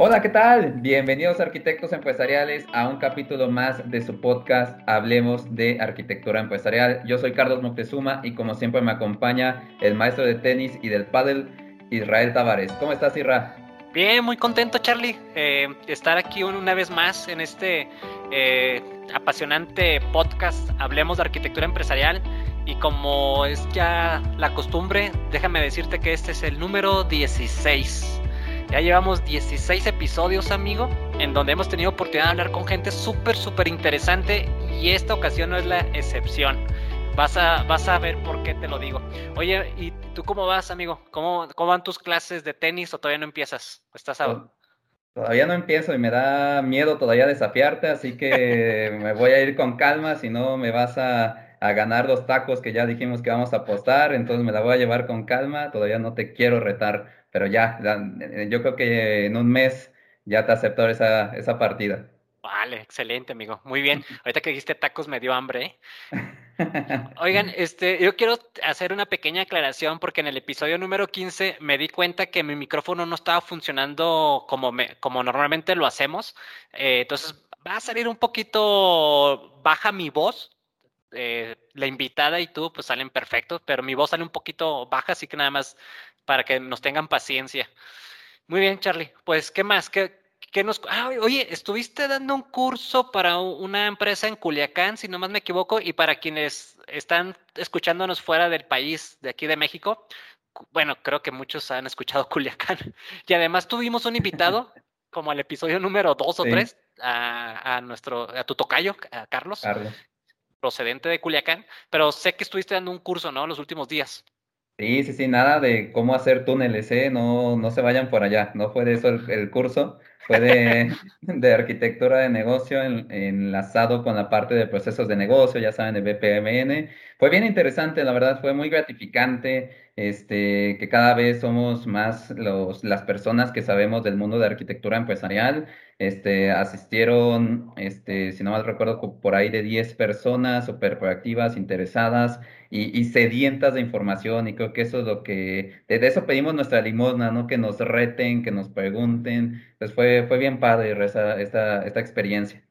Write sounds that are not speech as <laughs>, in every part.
Hola, ¿qué tal? Bienvenidos arquitectos empresariales a un capítulo más de su podcast Hablemos de Arquitectura Empresarial. Yo soy Carlos Moctezuma y como siempre me acompaña el maestro de tenis y del pádel Israel Tavares. ¿Cómo estás, Isra? Bien, muy contento, Charlie, eh, estar aquí una vez más en este eh, apasionante podcast Hablemos de Arquitectura Empresarial. Y como es ya la costumbre, déjame decirte que este es el número 16. Ya llevamos 16 episodios, amigo, en donde hemos tenido oportunidad de hablar con gente súper, súper interesante y esta ocasión no es la excepción. Vas a, vas a ver por qué te lo digo. Oye, ¿y tú cómo vas, amigo? ¿Cómo, cómo van tus clases de tenis o todavía no empiezas? ¿Estás a... Todavía no empiezo y me da miedo todavía desafiarte, así que <laughs> me voy a ir con calma, si no me vas a, a ganar los tacos que ya dijimos que vamos a apostar, entonces me la voy a llevar con calma, todavía no te quiero retar pero ya, yo creo que en un mes ya te aceptó esa, esa partida. Vale, excelente, amigo. Muy bien. <laughs> Ahorita que dijiste tacos me dio hambre. ¿eh? <laughs> Oigan, este, yo quiero hacer una pequeña aclaración porque en el episodio número 15 me di cuenta que mi micrófono no estaba funcionando como, me, como normalmente lo hacemos. Eh, entonces va a salir un poquito baja mi voz. Eh, la invitada y tú pues salen perfectos, pero mi voz sale un poquito baja, así que nada más para que nos tengan paciencia. Muy bien, Charlie. Pues, ¿qué más? ¿Qué, qué nos... Ah, oye, estuviste dando un curso para una empresa en Culiacán, si no más me equivoco, y para quienes están escuchándonos fuera del país, de aquí de México, bueno, creo que muchos han escuchado <laughs> Culiacán. Y además tuvimos un invitado, <laughs> como el episodio número dos o tres, a, a, nuestro, a tu tocayo, a Carlos, Carlos, procedente de Culiacán, pero sé que estuviste dando un curso, ¿no? Los últimos días. Sí, sí, sí, nada de cómo hacer túneles, ¿eh? No, no se vayan por allá, no fue de eso el, curso, fue de, <laughs> <laughs> de, arquitectura de negocio enlazado con la parte de procesos de negocio, ya saben, de BPMN. Fue bien interesante, la verdad, fue muy gratificante, este, que cada vez somos más los, las personas que sabemos del mundo de arquitectura empresarial. Este, asistieron, este, si no mal recuerdo, por ahí de 10 personas súper proactivas, interesadas y, sedientas de información y creo que eso es lo que, de eso pedimos nuestra limosna, ¿no? Que nos reten, que nos pregunten. Pues fue, fue bien padre esta, esta, esta experiencia.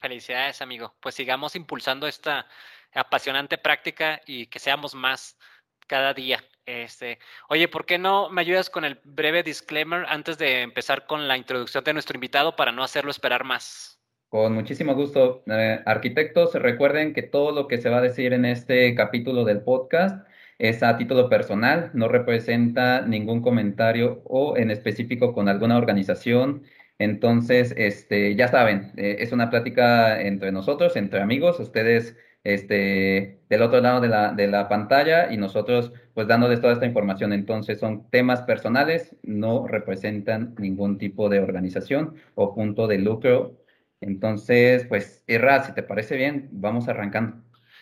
Felicidades, amigo. Pues sigamos impulsando esta apasionante práctica y que seamos más cada día. Este, oye, ¿por qué no me ayudas con el breve disclaimer antes de empezar con la introducción de nuestro invitado para no hacerlo esperar más? Con muchísimo gusto. Eh, arquitectos, recuerden que todo lo que se va a decir en este capítulo del podcast es a título personal, no representa ningún comentario o en específico con alguna organización. Entonces, este, ya saben, eh, es una plática entre nosotros, entre amigos, ustedes este, del otro lado de la, de la pantalla y nosotros pues dándoles toda esta información. Entonces son temas personales, no representan ningún tipo de organización o punto de lucro entonces, pues, Irra, si te parece bien, vamos arrancando.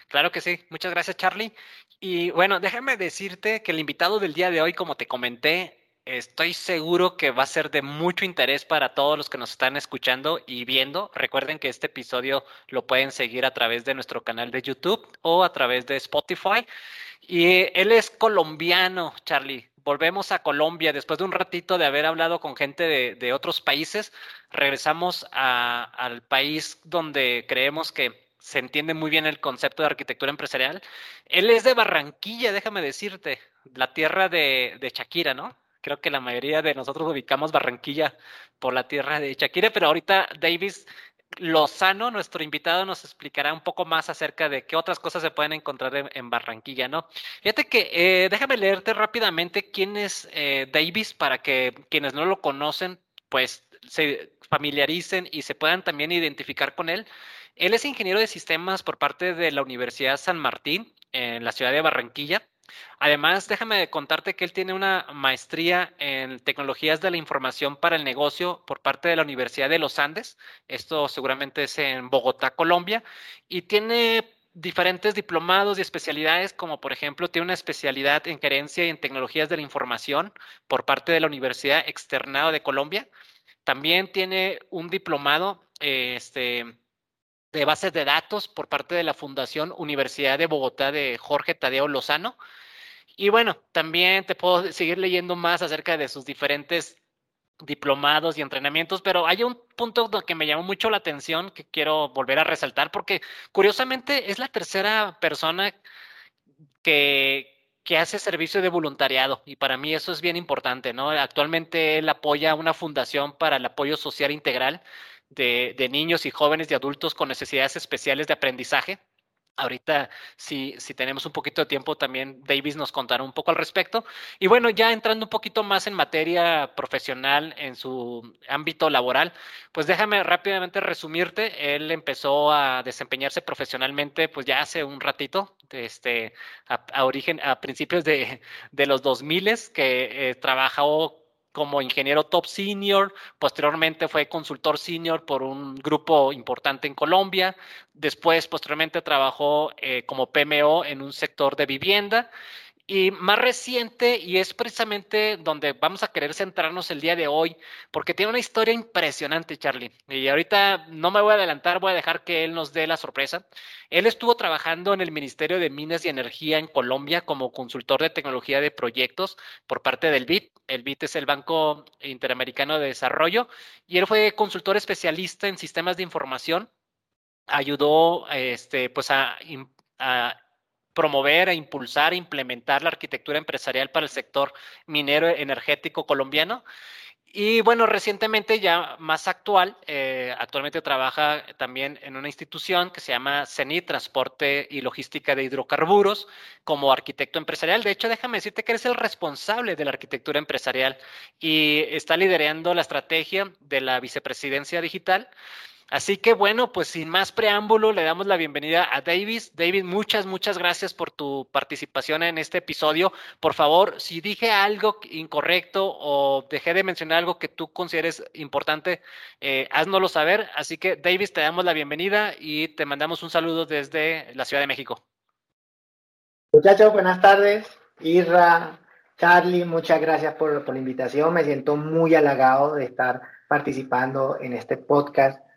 Claro que sí. Muchas gracias, Charlie. Y bueno, déjame decirte que el invitado del día de hoy, como te comenté, estoy seguro que va a ser de mucho interés para todos los que nos están escuchando y viendo. Recuerden que este episodio lo pueden seguir a través de nuestro canal de YouTube o a través de Spotify. Y él es colombiano, Charlie volvemos a Colombia después de un ratito de haber hablado con gente de, otros países. Regresamos al país donde creemos que se entiende muy bien el concepto de arquitectura empresarial. Él es de Barranquilla, déjame decirte, la tierra de, de Shakira, ¿no? Creo que la mayoría de nosotros ubicamos Barranquilla por la tierra de Shakira, pero ahorita Davis Lozano, nuestro invitado, nos explicará un poco más acerca de qué otras cosas se pueden encontrar en, Barranquilla, ¿no? Fíjate que, eh, déjame leerte rápidamente quién es eh, Davis para que quienes no lo conocen, pues se familiaricen y se puedan también identificar con él. Él es ingeniero de sistemas por parte de la Universidad San Martín en la ciudad de Barranquilla. Además, déjame contarte que él tiene una maestría en tecnologías de la información para el negocio por parte de la Universidad de los Andes. Esto seguramente es en Bogotá, Colombia. Y tiene diferentes diplomados y especialidades, como por ejemplo tiene una especialidad en gerencia y en tecnologías de la información por parte de la Universidad Externado de Colombia. También tiene un diplomado este, de bases de datos por parte de la Fundación Universidad de Bogotá de Jorge Tadeo Lozano. Y bueno, también te puedo seguir leyendo más acerca de sus diferentes diplomados y entrenamientos, pero hay un punto que me llamó mucho la atención que quiero volver a resaltar porque curiosamente es la tercera persona que, que hace servicio de voluntariado y para mí eso es bien importante, ¿no? Actualmente él apoya una fundación para el apoyo social integral de, de niños y jóvenes y adultos con necesidades especiales de aprendizaje Ahorita, si, si tenemos un poquito de tiempo, también Davis nos contará un poco al respecto. Y bueno, ya entrando un poquito más en materia profesional, en su ámbito laboral, pues déjame rápidamente resumirte. Él empezó a desempeñarse profesionalmente, pues ya hace un ratito, este, a, origen, a principios de, de los 2000 que eh, trabajó como ingeniero top senior, posteriormente fue consultor senior por un grupo importante en Colombia, después posteriormente trabajó eh, como PMO en un sector de vivienda y más reciente, y es precisamente donde vamos a querer centrarnos el día de hoy, porque tiene una historia impresionante, Charlie. Y ahorita no me voy a adelantar, voy a dejar que él nos dé la sorpresa. Él estuvo trabajando en el Ministerio de Minas y Energía en Colombia como consultor de tecnología de proyectos por parte del BID. El BID es el Banco Interamericano de Desarrollo, y él fue consultor especialista en sistemas de información. Ayudó este, pues a, a promover, e impulsar, e implementar la arquitectura empresarial para el sector minero energético colombiano. Y bueno, recientemente ya más actual, eh, actualmente trabaja también en una institución que se llama CENI, Transporte y Logística de Hidrocarburos, como arquitecto empresarial. De hecho, déjame decirte que eres el responsable de la arquitectura empresarial y está liderando la estrategia de la vicepresidencia digital. Así que bueno, pues sin más preámbulo, le damos la bienvenida a Davis. David, muchas, muchas gracias por tu participación en este episodio. Por favor, si dije algo incorrecto o dejé de mencionar algo que tú consideres importante, eh, háznoslo saber. Así que Davis, te damos la bienvenida y te mandamos un saludo desde la Ciudad de México. Muchachos, buenas tardes. Irra, Charlie, muchas gracias por, por la invitación. Me siento muy halagado de estar participando en este podcast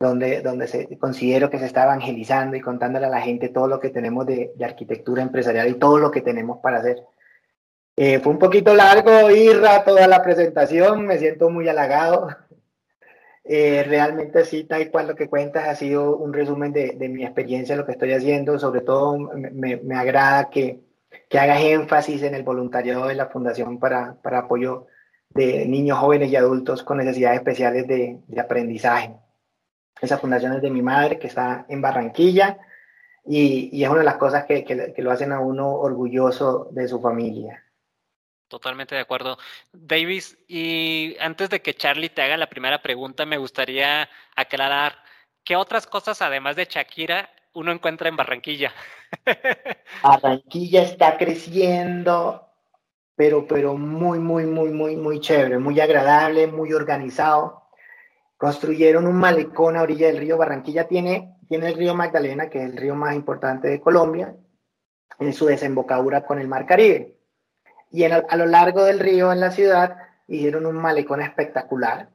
donde, donde se, considero que se está evangelizando y contándole a la gente todo lo que tenemos de, de arquitectura empresarial y todo lo que tenemos para hacer. Eh, fue un poquito largo, Irra, toda la presentación, me siento muy halagado. <laughs> Eh, realmente sí, tal cual lo que cuentas ha sido un resumen de, de mi experiencia, lo que estoy haciendo. Sobre todo me, me agrada que, que, hagas énfasis en el voluntariado de la Fundación para, para apoyo de niños, jóvenes y adultos con necesidades especiales de, de aprendizaje. Esa fundación es de mi madre, que está en Barranquilla, y, y es una de las cosas que, que, que, lo hacen a uno orgulloso de su familia. Totalmente de acuerdo. Davis, y antes de que Charlie te haga la primera pregunta, me gustaría aclarar qué otras cosas, además de Shakira, uno encuentra en Barranquilla. <laughs> Barranquilla está creciendo, pero, pero muy, muy, muy, muy, muy chévere, muy agradable, muy organizado construyeron un malecón a orilla del río. Barranquilla tiene, tiene el río Magdalena, que es el río más importante de Colombia, en su desembocadura con el Mar Caribe. Y en, a lo largo del río, en la ciudad, hicieron un malecón espectacular.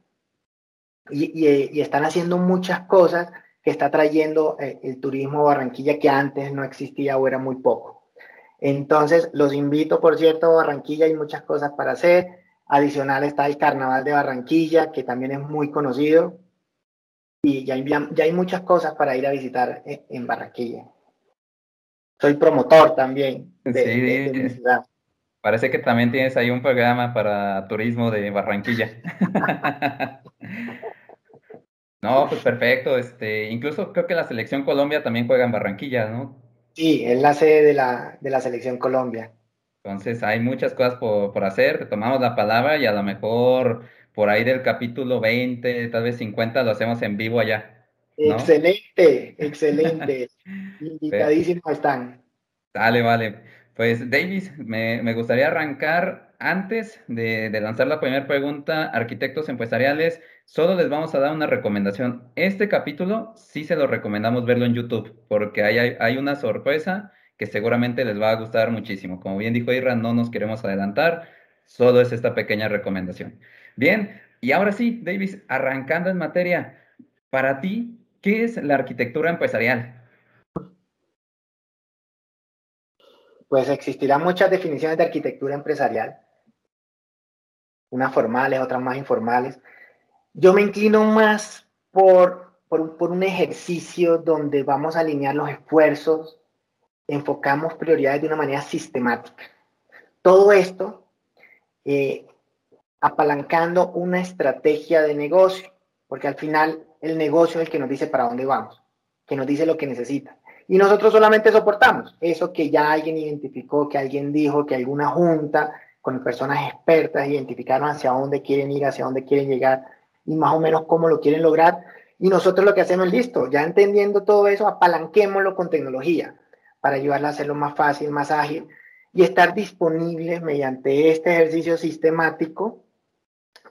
Y, y, están haciendo muchas cosas que está trayendo eh, el turismo Barranquilla que antes no existía o era muy poco. Entonces, los invito, por cierto, a Barranquilla, hay muchas cosas para hacer Adicional está el Carnaval de Barranquilla, que también es muy conocido. Y ya hay, ya hay muchas cosas para ir a visitar en, Barranquilla. Soy promotor también de, mi ciudad. Parece que también tienes ahí un programa para turismo de Barranquilla. <laughs> no, pues perfecto. Este, incluso creo que la selección Colombia también juega en Barranquilla, ¿no? Sí, es la sede de la, de la selección Colombia. Entonces hay muchas cosas por, por hacer, te tomamos la palabra y a lo mejor por ahí del capítulo 20, tal vez 50, lo hacemos en vivo allá. Excelente, excelente. <laughs> Invitadísimos están. Dale, vale. Pues Davis, me, me gustaría arrancar antes de, de lanzar la primera pregunta, arquitectos empresariales, solo les vamos a dar una recomendación. Este capítulo sí se lo recomendamos verlo en YouTube, porque hay, hay, hay una sorpresa que seguramente les va a gustar muchísimo. Como bien dijo Irra, no nos queremos adelantar, solo es esta pequeña recomendación. Bien, y ahora sí, Davis, arrancando en materia, para ti, ¿qué es la arquitectura empresarial? Pues existirán muchas definiciones de arquitectura empresarial. unas formales, otras más informales. Yo me inclino más por, por, por un ejercicio donde vamos a alinear los esfuerzos, enfocamos prioridades de una manera sistemática. Todo esto eh, apalancando una estrategia de negocio, porque al final el negocio es el que nos dice para dónde vamos, que nos dice lo que necesita. Y nosotros solamente soportamos eso que ya alguien identificó, que alguien dijo, que alguna junta con personas expertas identificaron hacia dónde quieren ir, hacia dónde quieren llegar y más o menos cómo lo quieren lograr. Y nosotros lo que hacemos es listo, ya entendiendo todo eso, apalanquémoslo con tecnología para ayudarla a hacerlo más fácil, más ágil y estar disponibles mediante este ejercicio sistemático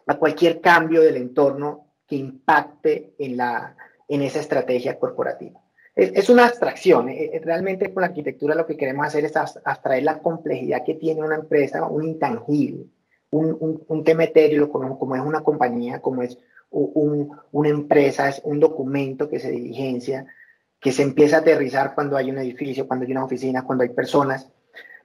a cualquier cambio del entorno que impacte en, la, en esa estrategia corporativa. Es, una abstracción, eh, eh, realmente con la arquitectura lo que queremos hacer es abstraer la complejidad que tiene una empresa, un intangible, un, un, un tema etéreo como, como, es una compañía, como es un, una empresa, es un documento que se diligencia, que se empieza a aterrizar cuando hay un edificio, cuando hay una oficina, cuando hay personas,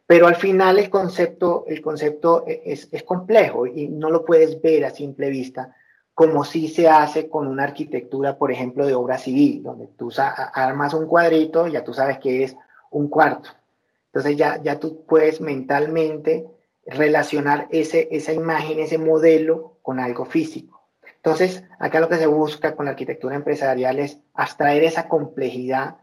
pero al final el concepto, el concepto e, es, es, complejo y no lo puedes ver a simple vista, como si se hace con una arquitectura, por ejemplo, de obra civil, donde tú armas un cuadrito y ya tú sabes que es un cuarto. Entonces ya, ya tú puedes mentalmente relacionar ese, esa imagen, ese modelo con algo físico. Entonces, acá lo que se busca con la arquitectura empresarial es abstraer esa complejidad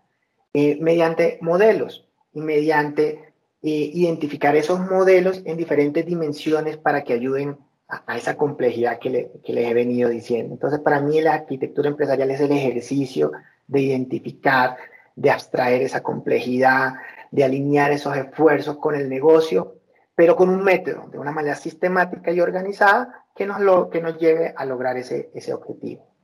eh, mediante modelos y mediante eh, identificar esos modelos en diferentes dimensiones para que ayuden a, esa complejidad que, les he venido diciendo. Entonces, para mí la arquitectura empresarial es el ejercicio de identificar, de abstraer esa complejidad, de alinear esos esfuerzos con el negocio, pero con un método, de una manera sistemática y organizada que nos, lo, que nos lleve a lograr ese, ese objetivo.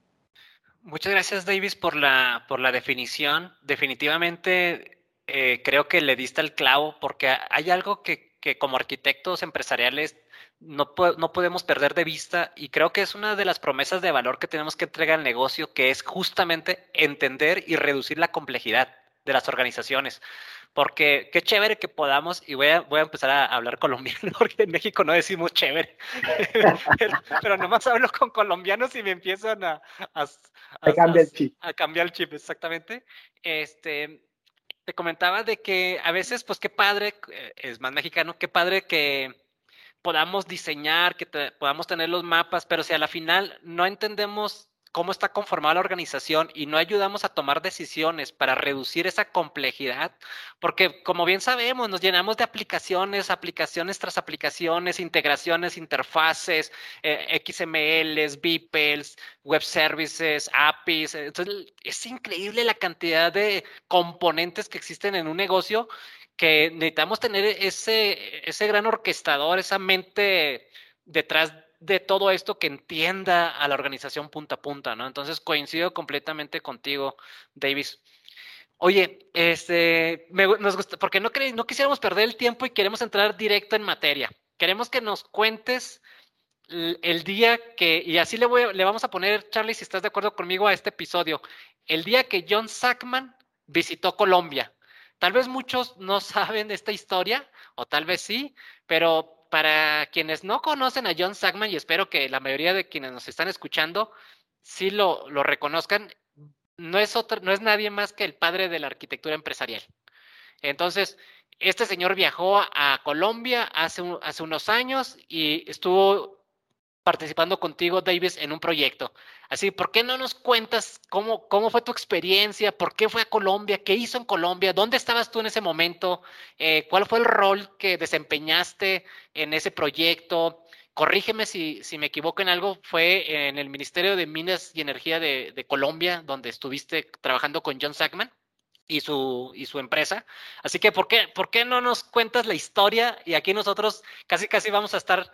Muchas gracias, Davis, por la, por la definición. Definitivamente eh, creo que le diste el clavo porque hay algo que, como arquitectos empresariales no, no, podemos perder de vista y creo que es una de las promesas de valor que tenemos que entregar al negocio, que es justamente entender y reducir la complejidad de las organizaciones. Porque qué chévere que podamos, y voy a, voy a empezar a hablar colombiano, <laughs> porque en México no decimos chévere, <laughs> pero, nomás hablo con colombianos y me empiezan a, a, a, cambiar el chip. A cambiar el chip, exactamente. Este, te comentaba de que a veces, pues qué padre, eh, es más mexicano, qué padre que podamos diseñar, que podamos tener los mapas, pero si a la final no entendemos cómo está conformada la organización y no ayudamos a tomar decisiones para reducir esa complejidad, porque como bien sabemos, nos llenamos de aplicaciones, aplicaciones tras aplicaciones, integraciones, interfaces, eh, XMLs, BPELs, web services, APIs. Entonces, es increíble la cantidad de componentes que existen en un negocio que necesitamos tener ese, ese gran orquestador, esa mente detrás de todo esto que entienda a la organización punta a punta, ¿no? Entonces coincido completamente contigo, Davis. Oye, este, nos gusta, porque no, no quisiéramos perder el tiempo y queremos entrar directo en materia. Queremos que nos cuentes el, día que, y así le, voy, le vamos a poner, Charlie, si estás de acuerdo conmigo, a este episodio, el día que John Sackman visitó Colombia. Tal vez muchos no saben esta historia, o tal vez sí, pero para quienes no conocen a John Sackman, y espero que la mayoría de quienes nos están escuchando sí lo, reconozcan, no es, otro, no es nadie más que el padre de la arquitectura empresarial. Entonces, este señor viajó a Colombia hace unos años y estuvo participando contigo, Davis, en un proyecto. Así, ¿por qué no nos cuentas cómo, cómo fue tu experiencia? ¿Por qué fue a Colombia? ¿Qué hizo en Colombia? ¿Dónde estabas tú en ese momento? Eh, ¿Cuál fue el rol que desempeñaste en ese proyecto? Corrígeme si, si, me equivoco en algo, fue en el Ministerio de Minas y Energía de, de Colombia, donde estuviste trabajando con John Sackman y su, y su empresa. Así que, ¿por qué, ¿por qué no nos cuentas la historia? Y aquí nosotros casi, casi vamos a estar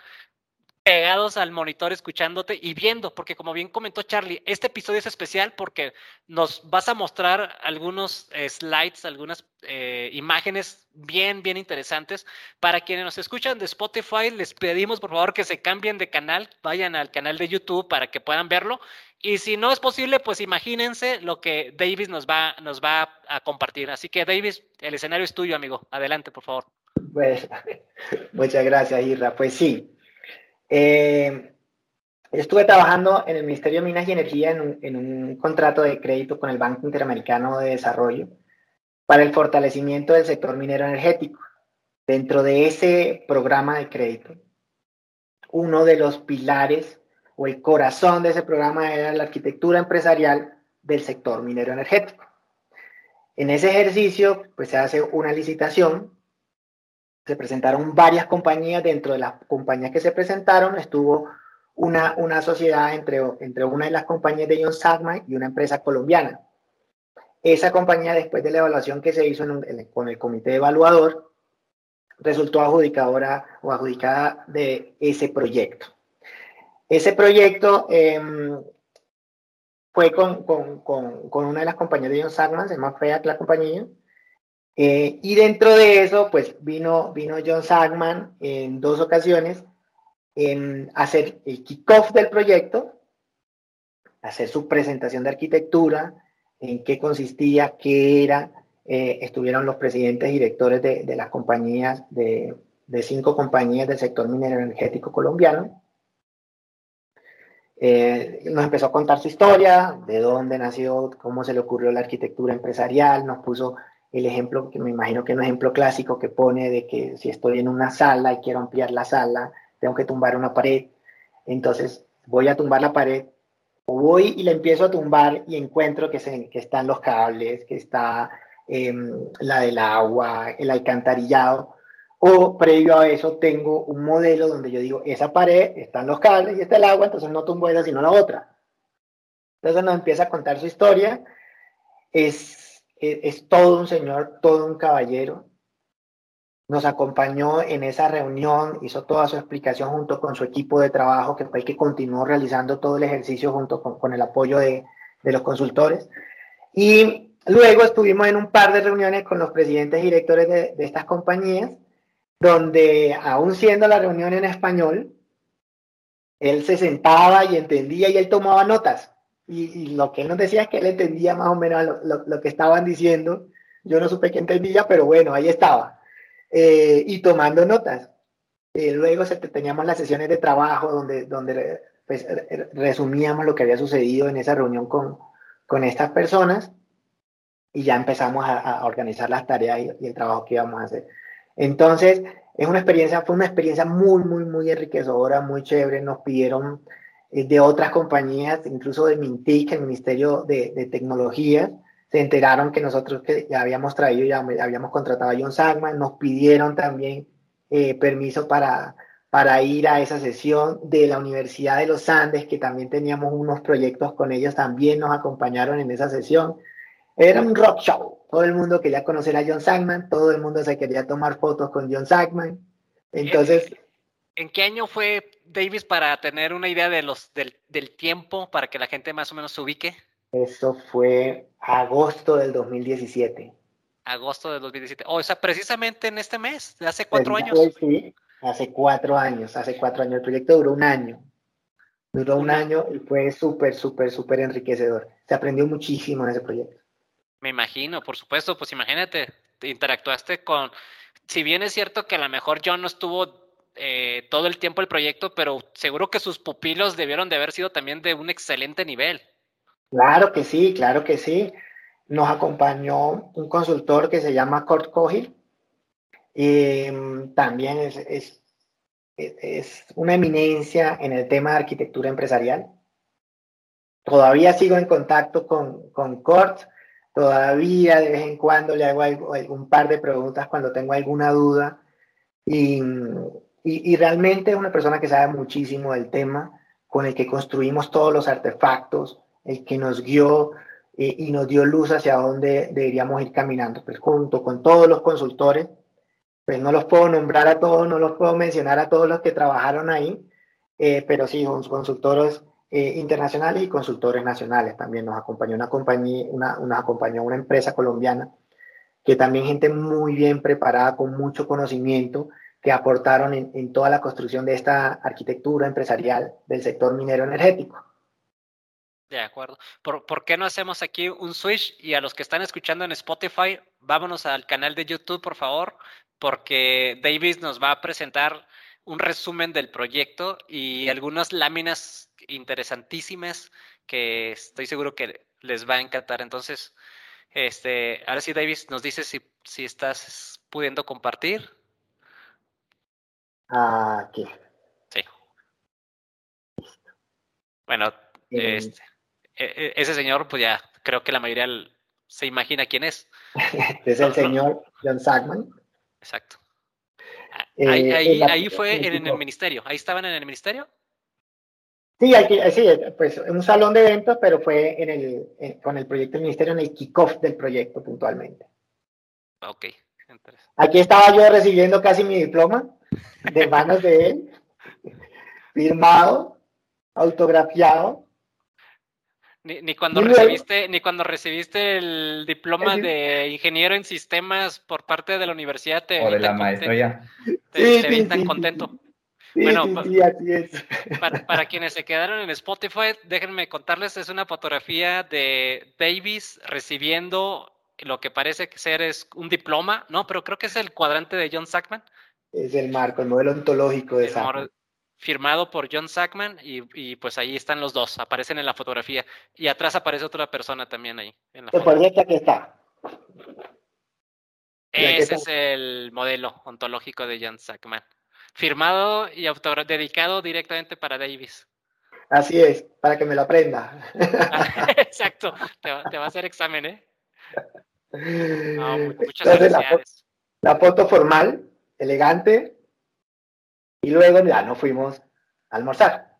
pegados al monitor escuchándote y viendo, porque como bien comentó Charlie, este episodio es especial porque nos vas a mostrar algunos eh, slides, algunas eh, imágenes bien, bien interesantes. Para quienes nos escuchan de Spotify, les pedimos por favor que se cambien de canal, vayan al canal de YouTube para que puedan verlo. Y si no es posible, pues imagínense lo que Davis nos va, nos va a compartir. Así que Davis, el escenario es tuyo, amigo. Adelante, por favor. Pues, <laughs> muchas gracias, Irra. Pues sí, Eh, estuve trabajando en el Ministerio de Minas y Energía en un, en un contrato de crédito con el Banco Interamericano de Desarrollo para el fortalecimiento del sector minero energético. Dentro de ese programa de crédito, uno de los pilares o el corazón de ese programa era la arquitectura empresarial del sector minero energético. En ese ejercicio, pues se hace una licitación, se presentaron varias compañías, dentro de las compañías que se presentaron estuvo una, una sociedad entre, entre una de las compañías de John Sagman y una empresa colombiana. Esa compañía, después de la evaluación que se hizo con el comité evaluador, resultó adjudicadora o adjudicada de ese proyecto. Ese proyecto em, fue con, con, con, con, una de las compañías de John Sagman, se llama FEAC la compañía, eh, y dentro de eso, pues vino, vino John Sagman en dos ocasiones en hacer el kickoff del proyecto, hacer su presentación de arquitectura, en qué consistía, qué era. Eh, estuvieron los presidentes directores de, de las compañías, de, de, cinco compañías del sector minero energético colombiano. Eh, nos empezó a contar su historia, de dónde nació, cómo se le ocurrió la arquitectura empresarial, nos puso el ejemplo, que me imagino que es un ejemplo clásico que pone de que si estoy en una sala y quiero ampliar la sala, tengo que tumbar una pared, entonces voy a tumbar la pared, o voy y la empiezo a tumbar y encuentro que, se, que están los cables, que está eh, la del agua, el alcantarillado, o previo a eso tengo un modelo donde yo digo, esa pared, están los cables y está el agua, entonces no tumbo esa sino la otra. Entonces nos empieza a contar su historia, es, es, todo un señor, todo un caballero, nos acompañó en esa reunión, hizo toda su explicación junto con su equipo de trabajo, que fue el que continuó realizando todo el ejercicio junto con, el apoyo de, de, los consultores. Y luego estuvimos en un par de reuniones con los presidentes y directores de, de estas compañías, donde aún siendo la reunión en español, él se sentaba y entendía y él tomaba notas. Y, y, lo que él nos decía es que él entendía más o menos lo, lo, lo que estaban diciendo. Yo no supe qué entendía, pero bueno, ahí estaba eh, y tomando notas. Eh, luego se, teníamos las sesiones de trabajo donde, donde pues, resumíamos lo que había sucedido en esa reunión con, con estas personas y ya empezamos a, a organizar las tareas y, y, el trabajo que íbamos a hacer. Entonces, es una experiencia, fue una experiencia muy, muy, muy enriquecedora, muy chévere. Nos pidieron de otras compañías, incluso de Mintic, el Ministerio de, de Tecnologías, se enteraron que nosotros que ya habíamos traído, ya habíamos contratado a John Sagman, nos pidieron también eh, permiso para, para ir a esa sesión de la Universidad de los Andes, que también teníamos unos proyectos con ellos, también nos acompañaron en esa sesión. Era un rock show, todo el mundo quería conocer a John Sagman, todo el mundo se quería tomar fotos con John Sagman. Entonces... ¿En qué año fue Davis para tener una idea de los, del, del tiempo, para que la gente más o menos se ubique? Eso fue agosto del 2017. Agosto del 2017. O sea, precisamente en este mes, de hace cuatro Pues, años. Sí, hace cuatro años, hace cuatro años. El proyecto duró un año. Duró un año y fue súper, súper, súper enriquecedor. Se aprendió muchísimo en ese proyecto. Me imagino, por supuesto, pues imagínate, te interactuaste con, si bien es cierto que a lo mejor John no estuvo eh, todo el tiempo el proyecto, pero seguro que sus pupilos debieron de haber sido también de un excelente nivel. Claro que sí, claro que sí. Nos acompañó un consultor que se llama Kurt Cohill. Y mm, también es, es, es, una eminencia en el tema de arquitectura empresarial. Todavía sigo en contacto con, con Kurt. Todavía de vez en cuando le hago algo, un par de preguntas cuando tengo alguna duda. Y, y, realmente es una persona que sabe muchísimo del tema, con el que construimos todos los artefactos, el que nos guió eh, y nos dio luz hacia dónde deberíamos ir caminando. Pues junto con todos los consultores, pues no los puedo nombrar a todos, no los puedo mencionar a todos los que trabajaron ahí, eh, pero sí, consultores eh, internacionales y consultores nacionales. También nos acompañó una compañía, una, nos acompañó una empresa colombiana, que también gente muy bien preparada, con mucho conocimiento, que aportaron en, en toda la construcción de esta arquitectura empresarial del sector minero energético. De acuerdo. ¿Por, ¿Por, qué no hacemos aquí un switch? Y a los que están escuchando en Spotify, vámonos al canal de YouTube, por favor, porque Davis nos va a presentar un resumen del proyecto y algunas láminas interesantísimas que estoy seguro que les va a encantar. Entonces, este, ahora sí, Davis, nos dices si, si estás pudiendo compartir. Aquí. Sí. Bueno, este, e, e, ese señor, pues ya creo que la mayoría se imagina quién es. <laughs> es el señor John Sackman. Exacto. Eh, ahí, ahí, fue en, el ministerio. Ahí estaban en el ministerio. Sí, aquí, sí, pues en un salón de eventos, pero fue en el, con el proyecto del ministerio, en el kickoff del proyecto puntualmente. Ok, Aquí estaba yo recibiendo casi mi diploma de manos de él, firmado, autografiado. Ni, cuando recibiste, ni cuando recibiste el diploma de ingeniero en sistemas por parte de la universidad te o de la maestría. Te, sí, tan contento. bueno, así es. <laughs> Para, para, quienes se quedaron en Spotify, déjenme contarles, es una fotografía de Davis recibiendo lo que parece ser es un diploma, ¿no? Pero creo que es el cuadrante de John Sackman. Es el marco, el modelo ontológico de Sackman firmado por John Sackman y, pues ahí están los dos, aparecen en la fotografía. Y atrás aparece otra persona también ahí. En la proyecto aquí está. Ese es el modelo ontológico de John Sackman. Firmado y dedicado directamente para Davis. Así es, para que me lo aprenda. <laughs> Exacto, te va, a hacer examen, ¿eh? <laughs> muchas gracias. la foto formal, elegante, y luego ya no fuimos a almorzar.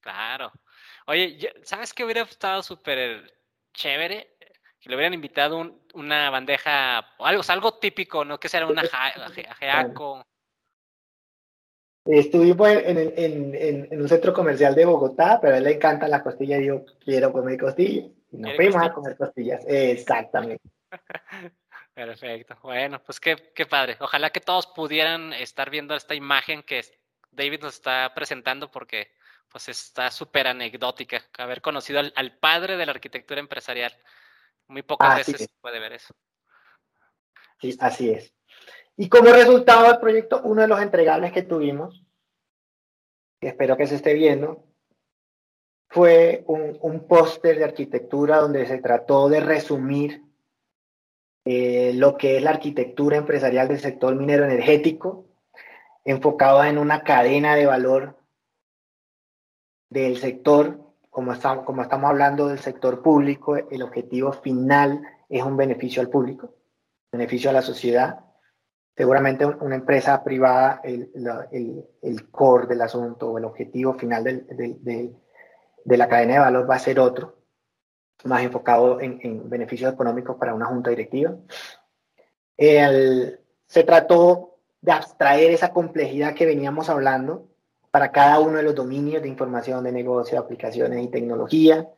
Claro. Oye, ¿sabes qué hubiera estado súper chévere? Que le hubieran invitado una bandeja, o algo, algo típico, ¿no? Que sea una <laughs> ajeaco. Estuvimos en, en, en, un centro comercial de Bogotá, pero a él le encanta la costilla y yo quiero comer costillas. Y nos fuimos a comer costillas. Exactamente. <laughs> Perfecto. Bueno, pues qué, qué padre. Ojalá que todos pudieran estar viendo esta imagen que David nos está presentando porque pues está súper anecdótica. Haber conocido al, padre de la arquitectura empresarial. Muy pocas veces se puede ver eso. Sí, así es. Y como resultado del proyecto, uno de los entregables que tuvimos, que espero que se esté viendo, fue un, un póster de arquitectura donde se trató de resumir eh, lo que es la arquitectura empresarial del sector minero energético, enfocada en una cadena de valor del sector, como estamos, como estamos hablando del sector público, el objetivo final es un beneficio al público, beneficio a la sociedad. Seguramente una empresa privada, el, el, core del asunto o el objetivo final de la cadena de valor va a ser otro más enfocado en, beneficios económicos para una junta directiva. se trató de abstraer esa complejidad que veníamos hablando para cada uno de los dominios de información de negocio, aplicaciones y tecnología.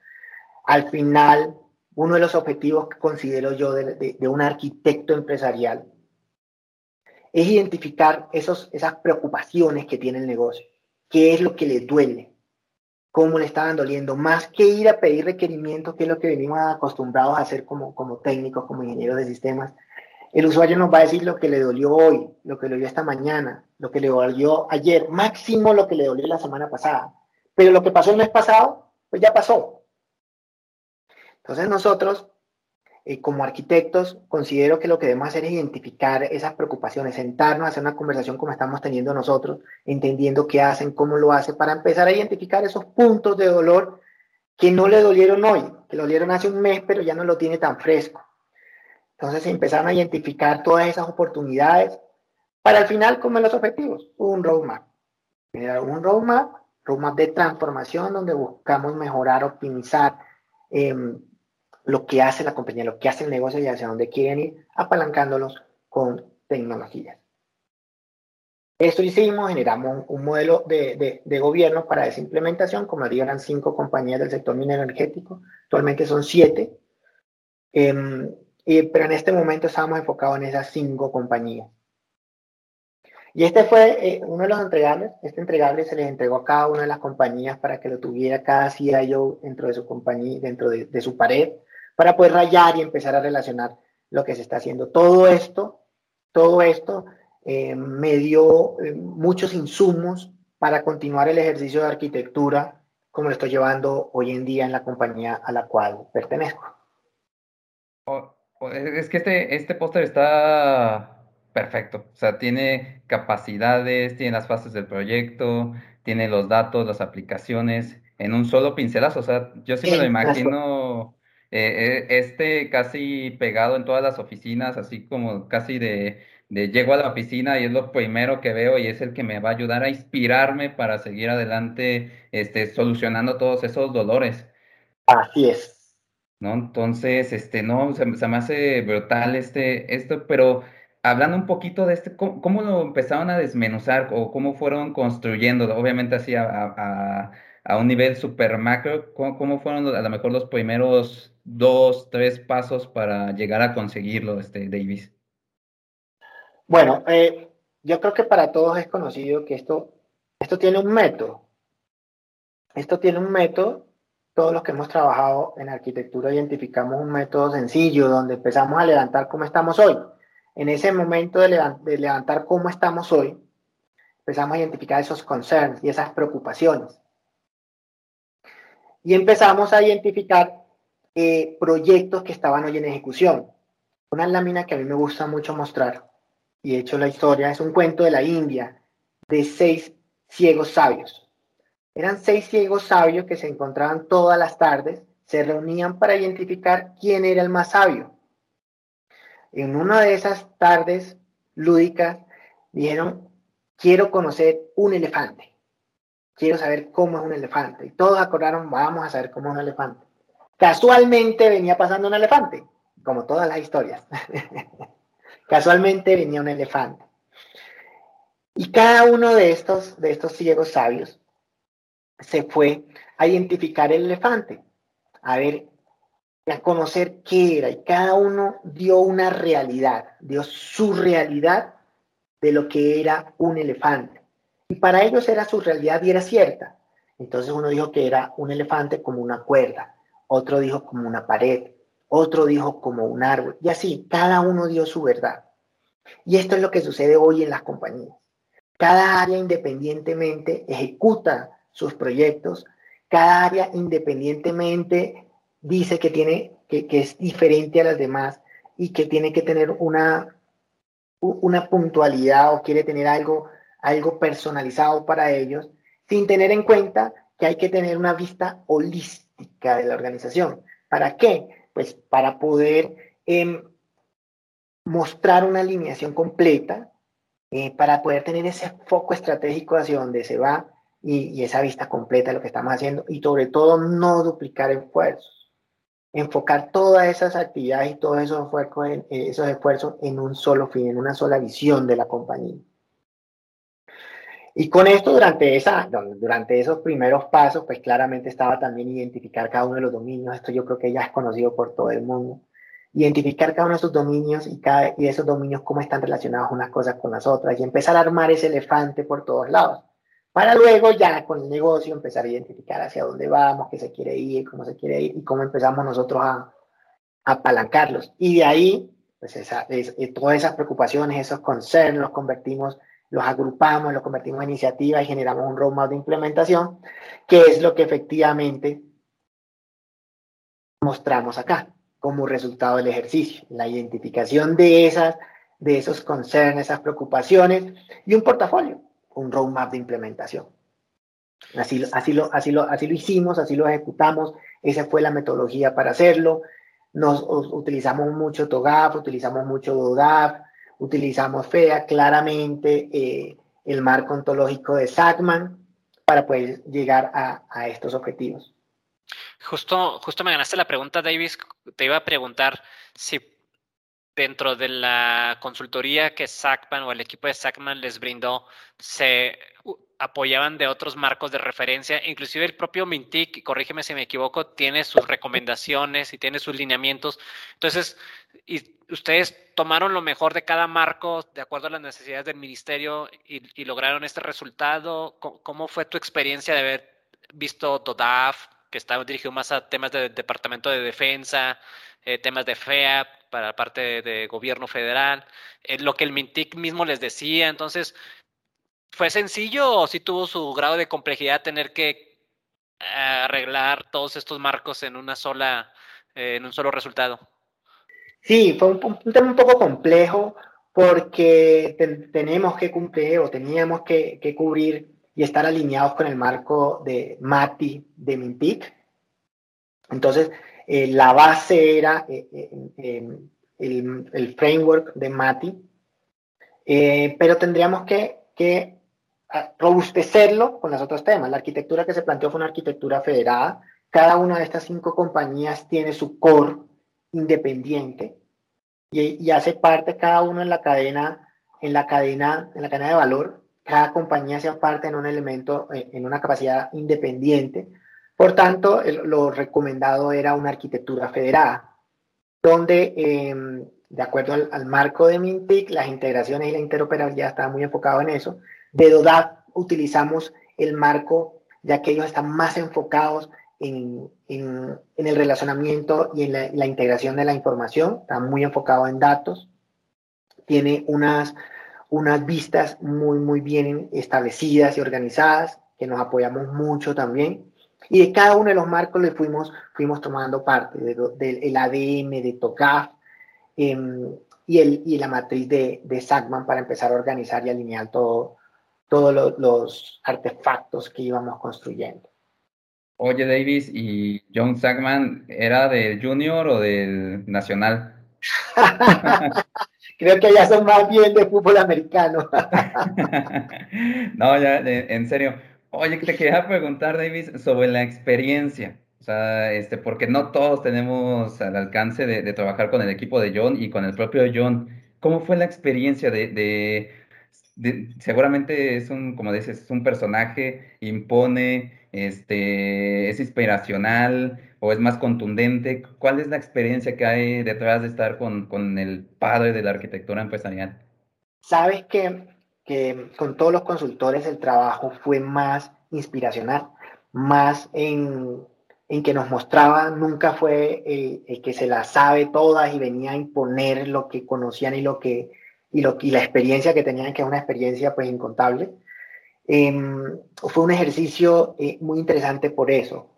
Al final, uno de los objetivos que considero yo de, un arquitecto empresarial es identificar esos, esas preocupaciones que tiene el negocio, qué es lo que le duele, cómo le estaban doliendo, más que ir a pedir requerimientos, que es lo que venimos acostumbrados a hacer como, como técnicos, como ingenieros de sistemas. El usuario nos va a decir lo que le dolió hoy, lo que le dolió esta mañana, lo que le dolió ayer, máximo lo que le dolió la semana pasada. Pero lo que pasó el mes pasado, pues ya pasó. Entonces nosotros eh, como arquitectos, considero que lo que debemos hacer es identificar esas preocupaciones, sentarnos, hacer una conversación como estamos teniendo nosotros, entendiendo qué hacen, cómo lo hacen, para empezar a identificar esos puntos de dolor que no le dolieron hoy, que le dolieron hace un mes, pero ya no lo tiene tan fresco. Entonces empezaron a identificar todas esas oportunidades para al final comer los objetivos, un roadmap. Un roadmap, roadmap de transformación donde buscamos mejorar, optimizar, eh, lo que hace la compañía, lo que hace el negocio y hacia dónde quieren ir, apalancándolos con tecnologías. Esto hicimos, generamos un, modelo de, gobierno para esa implementación, como digo, eran cinco compañías del sector minero energético, actualmente son siete, em, pero en este momento estamos enfocados en esas cinco compañías. Y este fue eh, uno de los entregables. Este entregable se les entregó a cada una de las compañías para que lo tuviera cada CIO dentro de su compañía, dentro de su pared, para poder rayar y empezar a relacionar lo que se está haciendo. Todo esto, todo esto eh, me dio eh, muchos insumos para continuar el ejercicio de arquitectura como lo estoy llevando hoy en día en la compañía a la cual pertenezco. es que este, este póster está perfecto, o sea, tiene capacidades, tiene las fases del proyecto, tiene los datos, las aplicaciones en un solo pincelazo, o sea, yo sí me lo imagino eh, este casi pegado en todas las oficinas, así como casi de de llego a la oficina y es lo primero que veo y es el que me va a ayudar a inspirarme para seguir adelante, este, solucionando todos esos dolores. Así es. ¿No? Entonces, este, no, se, me hace brutal este, esto, pero hablando un poquito de este, ¿cómo, lo empezaron a desmenuzar o cómo fueron construyendo? Obviamente así a, un nivel super macro, ¿cómo, fueron a lo mejor los primeros dos, tres pasos para llegar a conseguirlo, este, Davis? Bueno, eh, yo creo que para todos es conocido que esto, esto tiene un método. Esto tiene un método. Todos los que hemos trabajado en arquitectura identificamos un método sencillo donde empezamos a levantar cómo estamos hoy. En ese momento de, levantar cómo estamos hoy, empezamos a identificar esos concerns y esas preocupaciones. Y empezamos a identificar eh, proyectos que estaban hoy en ejecución. Una lámina que a mí me gusta mucho mostrar y hecho la historia, es un cuento de la India de seis ciegos sabios. Eran seis ciegos sabios que se encontraban todas las tardes, se reunían para identificar quién era el más sabio. En una de esas tardes lúdicas dijeron, quiero conocer un elefante, quiero saber cómo es un elefante. Y todos acordaron, vamos a saber cómo es un elefante. Casualmente venía pasando un elefante, como todas las historias. <laughs> Casualmente venía un elefante. Y cada uno de estos, de estos ciegos sabios se fue a identificar el elefante, a ver, a conocer qué era. Y cada uno dio una realidad, dio su realidad de lo que era un elefante. Y para ellos era su realidad y era cierta. Entonces uno dijo que era un elefante como una cuerda, otro dijo como una pared, otro dijo como un árbol, y así, cada uno dio su verdad. Y esto es lo que sucede hoy en las compañías. Cada área independientemente ejecuta sus proyectos, cada área independientemente dice que tiene que, es diferente a las demás y que tiene que tener una, una puntualidad o quiere tener algo, algo personalizado para ellos, sin tener en cuenta que hay que tener una vista holística de la organización. ¿Para qué? pues para poder em, mostrar una alineación completa, eh, para poder tener ese foco estratégico hacia donde se va y, esa vista completa de lo que estamos haciendo y sobre todo no duplicar esfuerzos, enfocar todas esas actividades y todos en, esos esfuerzos en un solo fin, en una sola visión de la compañía. Y con esto, durante, esa, durante esos primeros pasos, pues claramente estaba también identificar cada uno de los dominios. Esto yo creo que ya es conocido por todo el mundo. Identificar cada uno de esos dominios y, cada, y esos dominios cómo están relacionados unas cosas con las otras y empezar a armar ese elefante por todos lados. Para luego ya con el negocio empezar a identificar hacia dónde vamos, qué se quiere ir, cómo se quiere ir y cómo empezamos nosotros a, a apalancarlos. Y de ahí, pues esa, todas esas preocupaciones, esos concerns, los convertimos los agrupamos, los convertimos en iniciativa y generamos un roadmap de implementación, que es lo que efectivamente mostramos acá como resultado del ejercicio, la identificación de esas, de esos concerns, esas preocupaciones y un portafolio, un roadmap de implementación. Así, así, lo, así, lo, así lo hicimos, así lo ejecutamos, esa fue la metodología para hacerlo. Nos utilizamos mucho TOGAF, utilizamos mucho DODAF, utilizamos FEA, claramente eh, el marco ontológico de Sackman para poder llegar a, estos objetivos. Justo, justo me ganaste la pregunta, Davis. Te iba a preguntar si dentro de la consultoría que Sackman o el equipo de Sackman les brindó, se apoyaban de otros marcos de referencia, inclusive el propio Mintic, corrígeme si me equivoco, tiene sus recomendaciones y tiene sus lineamientos. Entonces, y ustedes tomaron lo mejor de cada marco de acuerdo a las necesidades del ministerio y, lograron este resultado. ¿Cómo, fue tu experiencia de haber visto TODAF, que está dirigido más a temas del Departamento de Defensa, eh, temas de FEA para la parte de, gobierno federal, eh, lo que el Mintic mismo les decía. Entonces, ¿fue sencillo o sí tuvo su grado de complejidad tener que arreglar todos estos marcos en una sola, en un solo resultado? Sí, fue un, tema un poco complejo porque tenemos que cumplir o teníamos que, cubrir y estar alineados con el marco de MATI de Mintic. Entonces, eh, la base era eh, eh, el, framework de MATI, pero tendríamos que, que robustecerlo con los otros temas. La arquitectura que se planteó fue una arquitectura federada. Cada una de estas cinco compañías tiene su core independiente y, hace parte cada uno en la cadena, en la cadena, en la cadena de valor. Cada compañía hace parte en un elemento, eh, en una capacidad independiente. Por tanto, lo recomendado era una arquitectura federada, donde, em, de acuerdo al, marco de Mintic, las integraciones y la interoperabilidad estaban muy enfocados en eso. De DODAP utilizamos el marco, ya que ellos están más enfocados en, el relacionamiento y en la, integración de la información, está muy enfocado en datos, tiene unas, unas vistas muy, muy bien establecidas y organizadas, que nos apoyamos mucho también. Y de cada uno de los marcos le fuimos, fuimos tomando parte, del ADM, de TOCAF em, y, el, y la matriz de, de SACMAN para empezar a organizar y alinear todo, todos los artefactos que íbamos construyendo. Oye, Davis, ¿y John Sackman era del Junior o del Nacional? <laughs> Creo que ya son más bien de fútbol americano. <laughs> no, ya, en serio. Oye, te quería preguntar, Davis, sobre la experiencia. O sea, este, porque no todos tenemos al alcance de, trabajar con el equipo de John y con el propio John. ¿Cómo fue la experiencia de, seguramente es un, como dices, es un personaje, impone, este, es inspiracional o es más contundente? ¿Cuál es la experiencia que hay detrás de estar con, con el padre de la arquitectura empresarial? Sabes que, que, con todos los consultores el trabajo fue más inspiracional, más en, en que nos mostraba, nunca fue el, que se la sabe todas y venía a imponer lo que conocían y lo que y, lo, y la experiencia que tenían, que es una experiencia pues incontable. Em, fue un ejercicio eh, muy interesante por eso.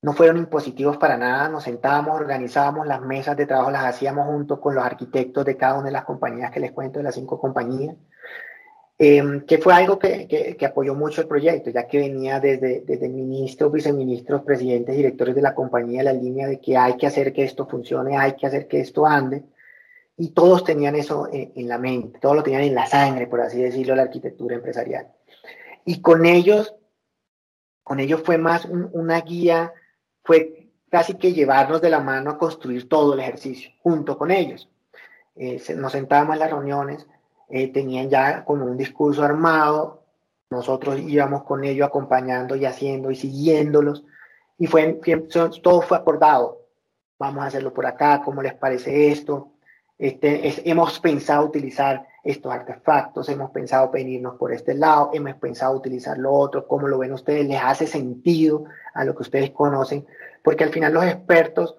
No fueron impositivos para nada, nos sentábamos, organizábamos las mesas de trabajo, las hacíamos junto con los arquitectos de cada una de las compañías que les cuento, de las cinco compañías, em, que fue algo que, que, apoyó mucho el proyecto, ya que venía desde, desde ministros, viceministros, presidentes, directores de la compañía, la línea de que hay que hacer que esto funcione, hay que hacer que esto ande, y todos tenían eso en, la mente, todos lo tenían en la sangre, por así decirlo, la arquitectura empresarial. Y con ellos, con ellos fue más una guía, fue casi que llevarnos de la mano a construir todo el ejercicio, junto con ellos. Eh, nos sentábamos en las reuniones, eh, tenían ya como un discurso armado, nosotros íbamos con ellos acompañando y haciendo y siguiéndolos, y fue, todo fue acordado. Vamos a hacerlo por acá, ¿cómo les parece esto? Este, hemos pensado utilizar estos artefactos, hemos pensado venirnos por este lado, hemos pensado utilizar lo otro, cómo lo ven ustedes, les hace sentido a lo que ustedes conocen, porque al final los expertos,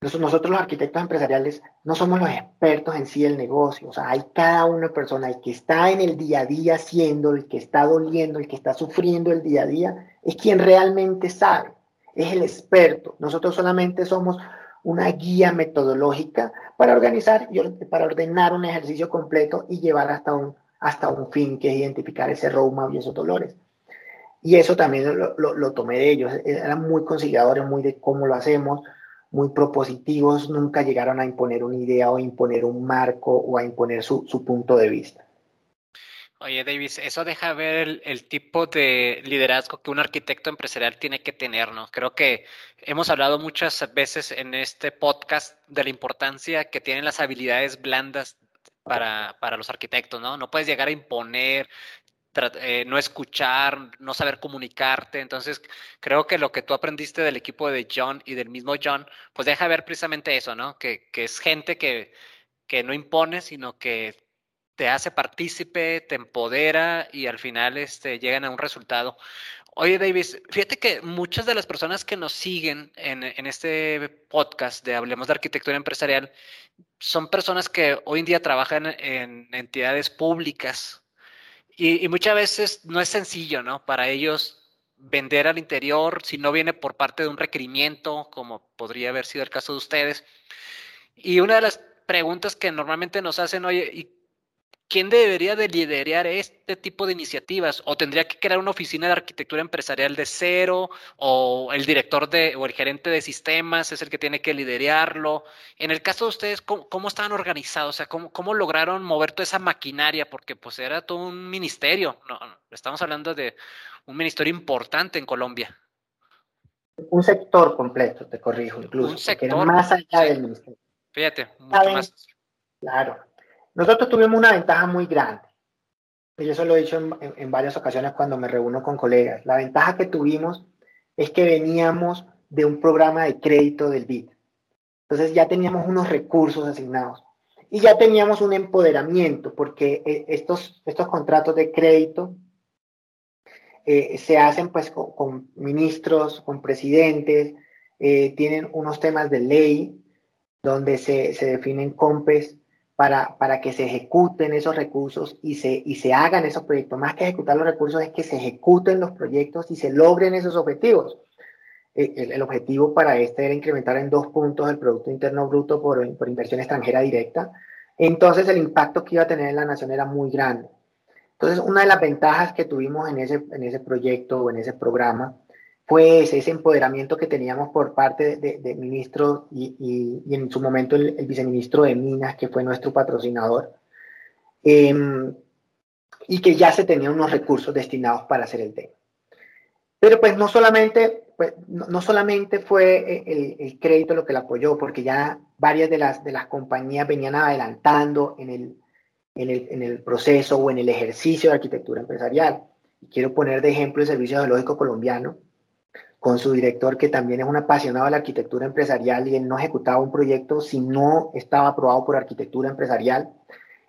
nosotros los arquitectos empresariales no somos los expertos en sí del negocio, o sea, hay cada una persona, el que está en el día a día haciendo, el que está doliendo, el que está sufriendo el día a día, es quien realmente sabe, es el experto, nosotros solamente somos una guía metodológica para organizar para ordenar un ejercicio completo y llevar hasta un, hasta un fin que es identificar ese roadmap y esos dolores. Y eso también lo, lo, tomé de ellos. Eran muy conciliadores, muy de cómo lo hacemos, muy propositivos, nunca llegaron a imponer una idea o imponer un marco o a imponer su, su punto de vista. Oye, Davis, eso deja ver el, tipo de liderazgo que un arquitecto empresarial tiene que tener, ¿no? Creo que hemos hablado muchas veces en este podcast de la importancia que tienen las habilidades blandas para, para los arquitectos, ¿no? No puedes llegar a imponer, eh, no escuchar, no saber comunicarte. Entonces, creo que lo que tú aprendiste del equipo de John y del mismo John, pues deja ver precisamente eso, ¿no? Que, que es gente que, que no impone, sino que te hace partícipe, te empodera y al final este, llegan a un resultado. Oye, Davis, fíjate que muchas de las personas que nos siguen en, este podcast de Hablemos de Arquitectura Empresarial son personas que hoy en día trabajan en entidades públicas y, y, muchas veces no es sencillo, ¿no? Para ellos vender al interior si no viene por parte de un requerimiento, como podría haber sido el caso de ustedes. Y una de las preguntas que normalmente nos hacen, oye, ¿y ¿quién debería de liderar este tipo de iniciativas? ¿O tendría que crear una oficina de arquitectura empresarial de cero? ¿O el director de, o el gerente de sistemas es el que tiene que liderarlo? En el caso de ustedes, ¿cómo, estaban organizados? O sea, ¿cómo, lograron mover toda esa maquinaria? Porque pues era todo un ministerio. No, estamos hablando de un ministerio importante en Colombia. Un sector completo, te corrijo, incluso. Un sector. Más allá del ministerio. Fíjate, mucho más. Claro. Nosotros tuvimos una ventaja muy grande. Y eso lo he dicho en, varias ocasiones cuando me reúno con colegas. La ventaja que tuvimos es que veníamos de un programa de crédito del BID. Entonces ya teníamos unos recursos asignados y ya teníamos un empoderamiento porque eh, estos, estos contratos de crédito eh, se hacen pues con, ministros, con presidentes, eh, tienen unos temas de ley donde se, se definen COMPES para, para, que se ejecuten esos recursos y se, y se hagan esos proyectos. Más que ejecutar los recursos es que se ejecuten los proyectos y se logren esos objetivos. Eh, el, el objetivo para este era incrementar en dos puntos el Producto Interno Bruto por, por inversión extranjera directa. Entonces el impacto que iba a tener en la nación era muy grande. Entonces, una de las ventajas que tuvimos en ese, en ese proyecto o en ese programa pues ese empoderamiento que teníamos por parte de, de ministro y, y, en su momento el, viceministro de Minas, que fue nuestro patrocinador, em, y que ya se tenían unos recursos destinados para hacer el tema. Pero pues no solamente, pues, no, solamente fue el, el, crédito lo que le apoyó, porque ya varias de las, de las compañías venían adelantando en el, en el, en el proceso o en el ejercicio de arquitectura empresarial. Quiero poner de ejemplo el Servicio Geológico Colombiano, con su director, que también es un apasionado de la arquitectura empresarial y él no ejecutaba un proyecto si no estaba aprobado por arquitectura empresarial.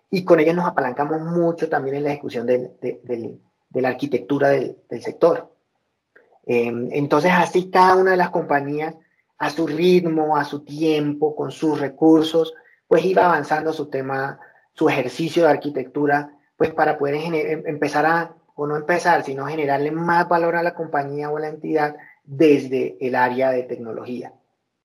Y con ellos nos apalancamos mucho también en la ejecución de, de, la arquitectura del, sector. Em, entonces, así cada una de las compañías, a su ritmo, a su tiempo, con sus recursos, pues iba avanzando su tema, su ejercicio de arquitectura, pues para poder em, empezar a, o no empezar, sino generarle más valor a la compañía o a la entidad desde el área de tecnología.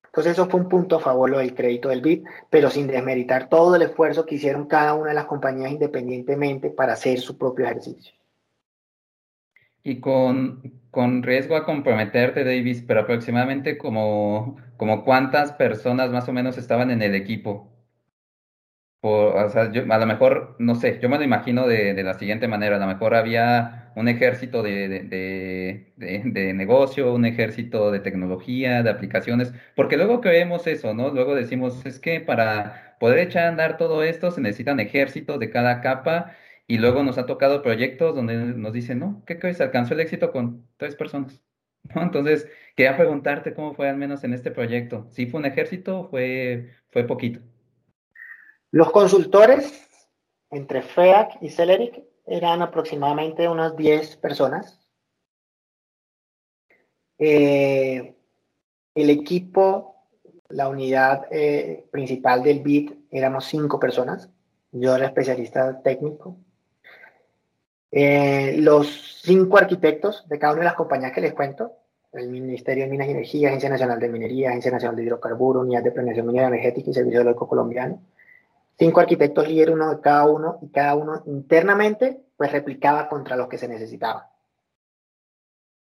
Entonces eso fue un punto a favor lo del crédito del BID, pero sin desmeritar todo el esfuerzo que hicieron cada una de las compañías independientemente para hacer su propio ejercicio. Y con, con riesgo a comprometerte, Davis, pero aproximadamente como, como cuántas personas más o menos estaban en el equipo o sea, yo, a lo mejor, no sé, yo me lo imagino de, de la siguiente manera, a lo mejor había un ejército de, de, de, negocio, un ejército de tecnología, de aplicaciones, porque luego creemos eso, ¿no? Luego decimos, es que para poder echar a andar todo esto se necesitan ejércitos de cada capa y luego nos ha tocado proyectos donde nos dicen, no, ¿qué crees? Alcanzó el éxito con tres personas. <laughs> Entonces, quería preguntarte cómo fue al menos en este proyecto. ¿Sí fue un ejército o fue, fue poquito? Los consultores entre FEAC y Celeric eran aproximadamente unas 10 personas. Eh, el equipo, la unidad eh, principal del BID, éramos 5 personas. Yo era especialista técnico. Eh, los cinco arquitectos de cada una de las compañías que les cuento, el Ministerio de Minas y Energía, Agencia Nacional de Minería, Agencia Nacional de Hidrocarburos, Unidad de Planeación Minera Energética y Servicio Eléctrico Colombiano, cinco arquitectos líderes, uno de cada uno, y cada uno internamente, pues replicaba contra los que se necesitaba.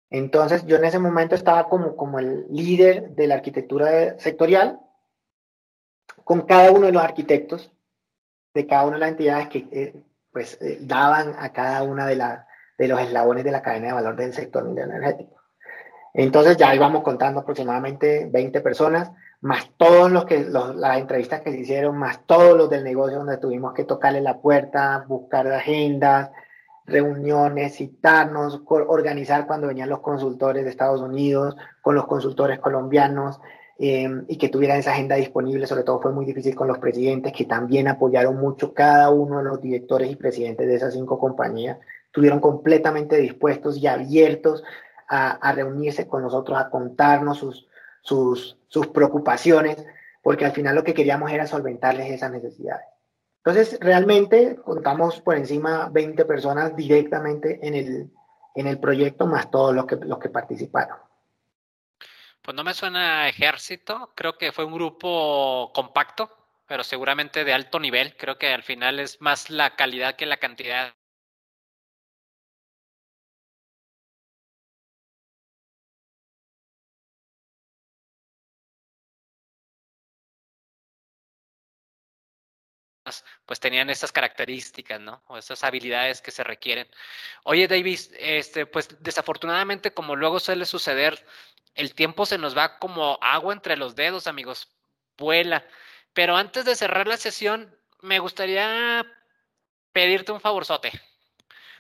Entonces, yo en ese momento estaba como, como el líder de la arquitectura sectorial, con cada uno de los arquitectos de cada una de las entidades que eh, pues eh, daban a cada una de, de los eslabones de la cadena de valor del sector energético. Entonces ya íbamos contando aproximadamente 20 personas más todos los que las entrevistas que se hicieron, más todos los del negocio donde tuvimos que tocarle la puerta, buscar agendas, reuniones, citarnos, organizar cuando venían los consultores de Estados Unidos con los consultores colombianos em, y que tuvieran esa agenda disponible. Sobre todo fue muy difícil con los presidentes que también apoyaron mucho cada uno de los directores y presidentes de esas cinco compañías. Estuvieron completamente dispuestos y abiertos a, reunirse con nosotros, a contarnos sus, sus, sus preocupaciones, porque al final lo que queríamos era solventarles esas necesidades. Entonces, realmente contamos por encima 20 personas directamente en el, en el proyecto, más todos los que, los que participaron. Pues no me suena ejército, creo que fue un grupo compacto, pero seguramente de alto nivel. Creo que al final es más la calidad que la cantidad pues tenían esas características, ¿no? O esas habilidades que se requieren. Oye, Davis, este, pues desafortunadamente, como luego suele suceder, el tiempo se nos va como agua entre los dedos, amigos. Vuela. Pero antes de cerrar la sesión, me gustaría pedirte un favorzote.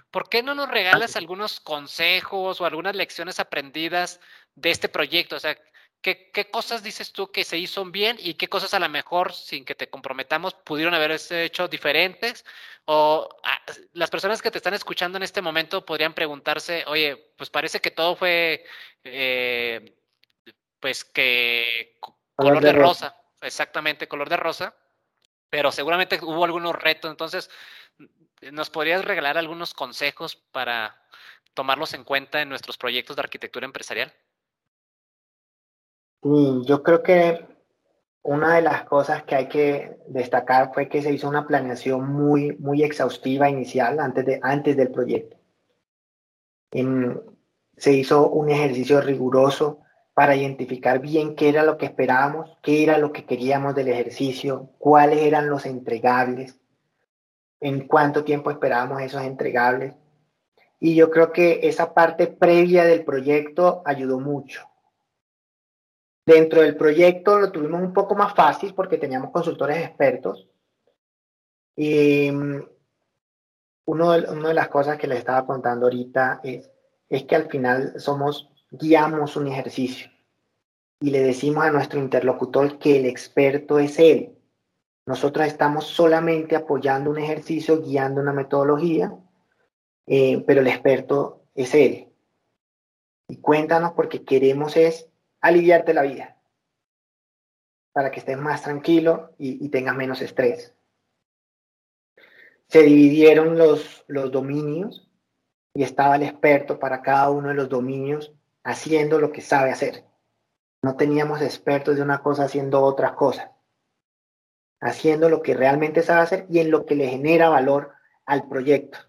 ¿Por qué no nos regalas algunos consejos o algunas lecciones aprendidas de este proyecto? O sea, ¿Qué, cosas dices tú que se hizo bien y qué cosas a lo mejor, sin que te comprometamos, pudieron haberse hecho diferentes? O ah, las personas que te están escuchando en este momento podrían preguntarse, oye, pues parece que todo fue, eh, pues que color, de, rosa. exactamente, color de rosa, pero seguramente hubo algunos retos. Entonces, ¿nos podrías regalar algunos consejos para tomarlos en cuenta en nuestros proyectos de arquitectura empresarial? Yo creo que una de las cosas que hay que destacar fue que se hizo una planeación muy, muy exhaustiva inicial antes, de, antes del proyecto. se hizo un ejercicio riguroso para identificar bien qué era lo que esperábamos, qué era lo que queríamos del ejercicio, cuáles eran los entregables, en cuánto tiempo esperábamos esos entregables. Y yo creo que esa parte previa del proyecto ayudó mucho. Dentro del proyecto lo tuvimos un poco más fácil porque teníamos consultores expertos. Y mm, uno de, una de las cosas que les estaba contando ahorita es, es que al final somos, guiamos un ejercicio y le decimos a nuestro interlocutor que el experto es él. Nosotros estamos solamente apoyando un ejercicio, guiando una metodología, eh, pero el experto es él. Y cuéntanos porque queremos es aliviarte la vida para que estés más tranquilo y, tengas menos estrés. Se dividieron los, los dominios y estaba el experto para cada uno de los dominios haciendo lo que sabe hacer. No teníamos expertos de una cosa haciendo otras cosas. Haciendo lo que realmente sabe hacer y en lo que le genera valor al proyecto.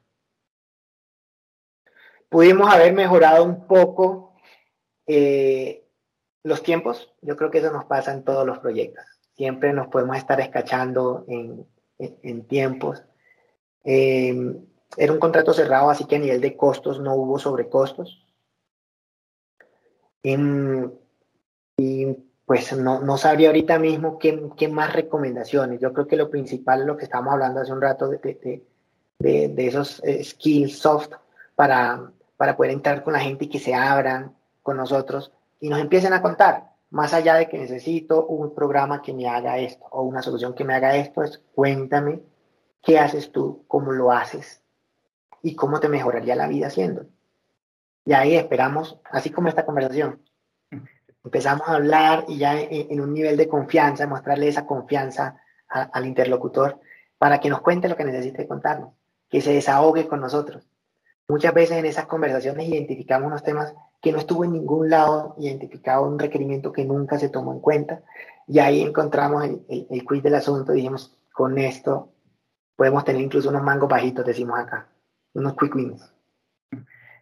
Pudimos haber mejorado un poco eh, los tiempos, yo creo que eso nos pasa en todos los proyectos. Siempre nos podemos estar escachando en, en, tiempos. Eh, era un contrato cerrado, así que a nivel de costos no hubo sobrecostos. y pues no, no, sabría ahorita mismo qué, qué, más recomendaciones. Yo creo que lo principal es lo que estábamos hablando hace un rato de, de, de, de esos eh, skills soft para, para poder entrar con la gente y que se abran con nosotros y nos empiecen a contar, más allá de que necesito un programa que me haga esto o una solución que me haga esto, es cuéntame qué haces tú, cómo lo haces y cómo te mejoraría la vida haciéndolo. Y ahí esperamos, así como esta conversación, empezamos a hablar y ya en, un nivel de confianza, mostrarle esa confianza al interlocutor para que nos cuente lo que necesite contarnos, que se desahogue con nosotros. Muchas veces en esas conversaciones identificamos unos temas que no estuvo en ningún lado identificado un requerimiento que nunca se tomó en cuenta. Y ahí encontramos el, el, quiz del asunto y dijimos, con esto podemos tener incluso unos mangos bajitos, decimos acá, unos quick wins.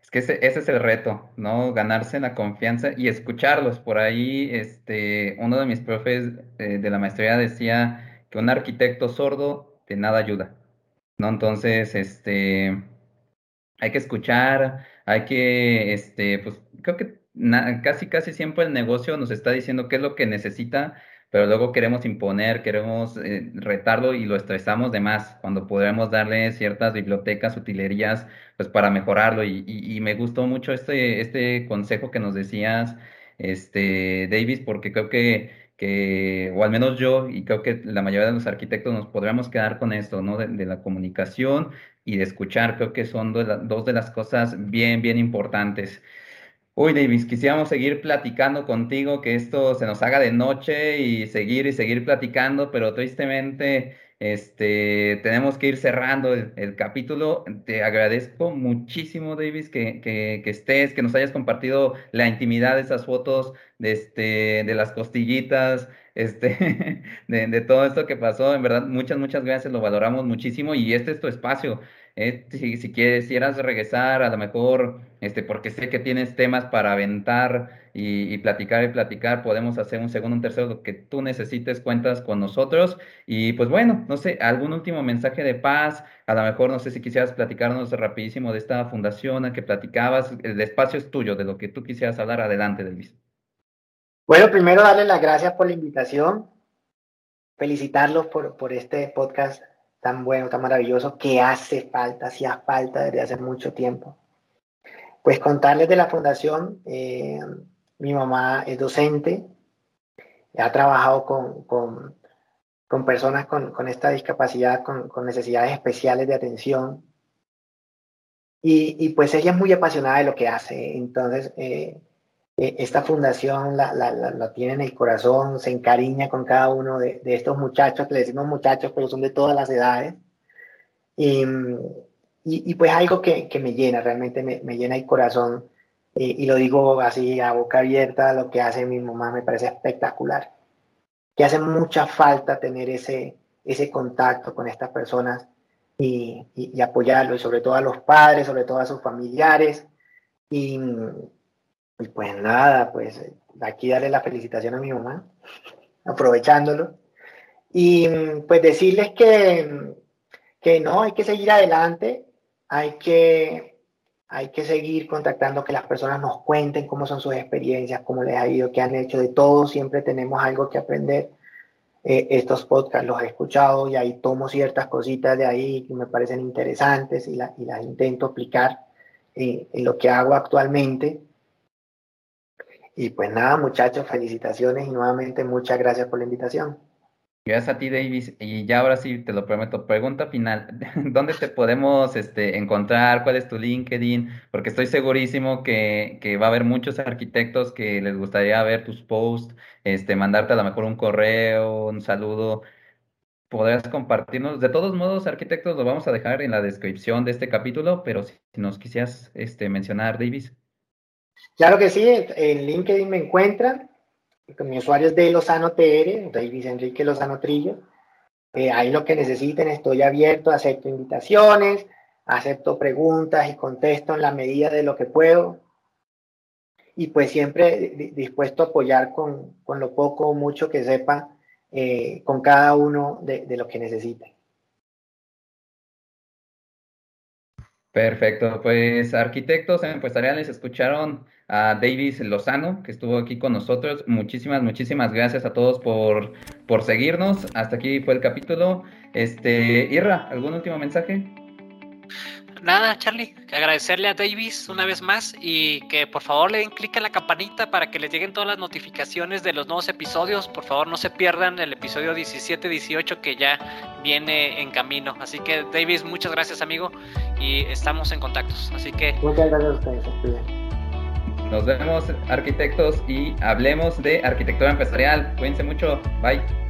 Es que ese, ese, es el reto, ¿no? Ganarse la confianza y escucharlos. Por ahí, este, uno de mis profes eh, de la maestría decía que un arquitecto sordo de nada ayuda, ¿no? Entonces, este, hay que escuchar, hay que, este, pues creo que casi, casi siempre el negocio nos está diciendo qué es lo que necesita, pero luego queremos imponer, queremos eh, retarlo y lo estresamos de más, cuando podremos darle ciertas bibliotecas, utilerías, pues para mejorarlo. Y, y, me gustó mucho este, este consejo que nos decías, este, Davis, porque creo que, que, o al menos yo, y creo que la mayoría de los arquitectos nos podríamos quedar con esto, ¿no? de la comunicación y de escuchar, creo que son dos de las cosas bien, bien importantes. Uy, Davis, quisiéramos seguir platicando contigo, que esto se nos haga de noche y seguir y seguir platicando, pero tristemente este, tenemos que ir cerrando el, capítulo. Te agradezco muchísimo, Davis, que, que, que, estés, que nos hayas compartido la intimidad de esas fotos, de, este, de las costillitas, este, <laughs> de, todo esto que pasó. En verdad, muchas, muchas gracias, lo valoramos muchísimo y este es tu espacio. Eh, si, si, quisieras regresar, a lo mejor, este, porque sé que tienes temas para aventar y, platicar y platicar, podemos hacer un segundo, un tercero, lo que tú necesites, cuentas con nosotros. Y pues bueno, no sé, algún último mensaje de paz, a lo mejor, no sé si quisieras platicarnos rapidísimo de esta fundación a que platicabas, el espacio es tuyo, de lo que tú quisieras hablar, adelante, Delvis. Bueno, primero darle las gracias por la invitación, felicitarlos por, por este podcast tan bueno, tan maravilloso, que hace falta, hacía falta desde hace mucho tiempo. Pues contarles de la fundación, eh, mi mamá es docente, ha trabajado con, con, personas con, con, esta discapacidad, con, necesidades especiales de atención, y, y, pues ella es muy apasionada de lo que hace, entonces eh, eh, esta fundación la, la, la, tiene en el corazón, se encariña con cada uno de, de, estos muchachos, que le decimos muchachos, pero son de todas las edades. Y, y, y pues algo que, que, me llena, realmente me, me llena el corazón. Y, y, lo digo así a boca abierta, lo que hace mi mamá me parece espectacular. Que hace mucha falta tener ese, ese contacto con estas personas y, y, apoyarlos, y sobre todo a los padres, sobre todo a sus familiares. Y, y pues nada, pues aquí darle la felicitación a mi mamá, aprovechándolo. Y pues decirles que, que no, hay que seguir adelante, hay que, hay que seguir contactando, que las personas nos cuenten cómo son sus experiencias, cómo les ha ido, qué han hecho, de todo siempre tenemos algo que aprender. Eh, estos podcasts los he escuchado y ahí tomo ciertas cositas de ahí que me parecen interesantes y, y las intento aplicar eh, en lo que hago actualmente. Y pues nada, muchachos, felicitaciones y nuevamente muchas gracias por la invitación. Gracias a ti, Davis. Y ya ahora sí, te lo prometo, pregunta final. <laughs> ¿Dónde te podemos este, encontrar? ¿Cuál es tu LinkedIn? Porque estoy segurísimo que, que, va a haber muchos arquitectos que les gustaría ver tus posts, este, mandarte a lo mejor un correo, un saludo. Podrás compartirnos. De todos modos, arquitectos, lo vamos a dejar en la descripción de este capítulo, pero si nos quisieras este, mencionar, Davis. Claro que sí, en LinkedIn me encuentran. Mi usuario es de Lozano TR, David Enrique Lozano Trillo. Eh, ahí lo que necesiten, estoy abierto, acepto invitaciones, acepto preguntas y contesto en la medida de lo que puedo. Y pues siempre dispuesto a apoyar con, con lo poco o mucho que sepa eh, con cada uno de, de lo que necesite. Perfecto, pues arquitectos empresariales escucharon a Davis Lozano, que estuvo aquí con nosotros. Muchísimas, muchísimas gracias a todos por, por seguirnos. Hasta aquí fue el capítulo. Este, Irra, ¿algún último mensaje? nada, Charlie, agradecerle a Davis una vez más y que por favor le den clic en la campanita para que les lleguen todas las notificaciones de los nuevos episodios. Por favor, no se pierdan el episodio 17-18 que ya viene en camino. Así que, Davis, muchas gracias, amigo, y estamos en contactos. Así que. Muchas gracias a ustedes. Nos vemos, arquitectos, y hablemos de arquitectura empresarial. Cuídense mucho. Bye.